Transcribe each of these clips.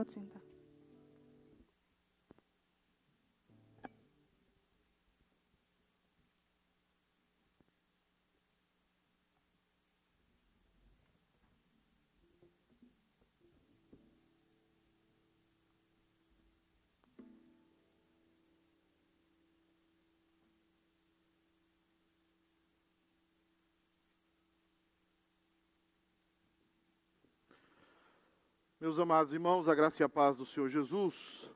Pode sentar. Meus amados irmãos, a graça e a paz do Senhor Jesus.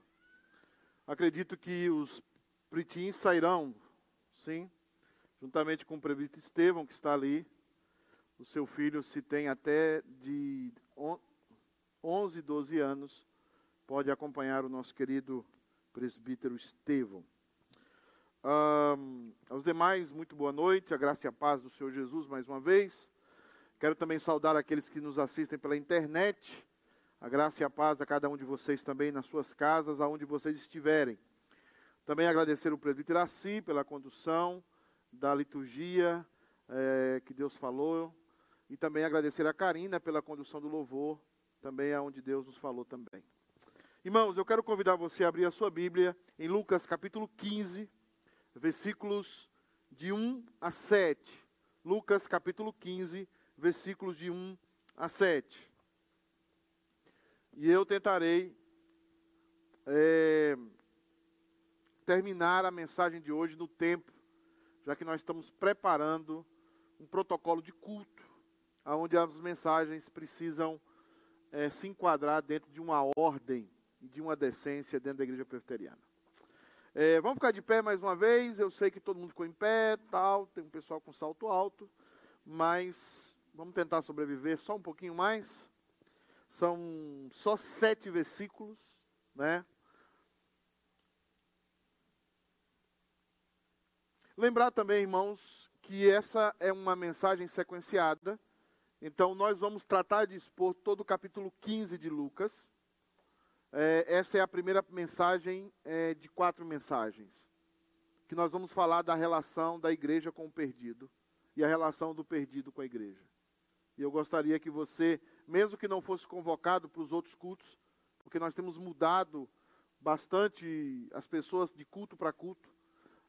Acredito que os pritins sairão, sim, juntamente com o prefeito Estevão, que está ali. O seu filho, se tem até de 11, 12 anos, pode acompanhar o nosso querido presbítero Estevão. Um, aos demais, muito boa noite, a graça e a paz do Senhor Jesus mais uma vez. Quero também saudar aqueles que nos assistem pela internet a graça e a paz a cada um de vocês também nas suas casas, aonde vocês estiverem. Também agradecer o presbítero Assi pela condução da liturgia é, que Deus falou. E também agradecer a Karina pela condução do louvor, também aonde Deus nos falou também. Irmãos, eu quero convidar você a abrir a sua Bíblia em Lucas capítulo 15, versículos de 1 a 7. Lucas capítulo 15, versículos de 1 a 7. E eu tentarei é, terminar a mensagem de hoje no tempo, já que nós estamos preparando um protocolo de culto, onde as mensagens precisam é, se enquadrar dentro de uma ordem e de uma decência dentro da igreja presbiteriana. É, vamos ficar de pé mais uma vez. Eu sei que todo mundo ficou em pé, tal, tem um pessoal com salto alto, mas vamos tentar sobreviver só um pouquinho mais. São só sete versículos, né? Lembrar também, irmãos, que essa é uma mensagem sequenciada. Então, nós vamos tratar de expor todo o capítulo 15 de Lucas. É, essa é a primeira mensagem é, de quatro mensagens. Que nós vamos falar da relação da igreja com o perdido e a relação do perdido com a igreja. E eu gostaria que você mesmo que não fosse convocado para os outros cultos, porque nós temos mudado bastante as pessoas de culto para culto.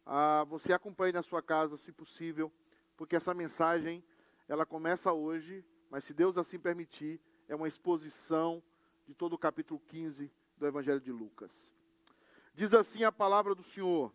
Ah, você acompanhe na sua casa, se possível, porque essa mensagem ela começa hoje, mas se Deus assim permitir, é uma exposição de todo o capítulo 15 do Evangelho de Lucas. Diz assim a palavra do Senhor: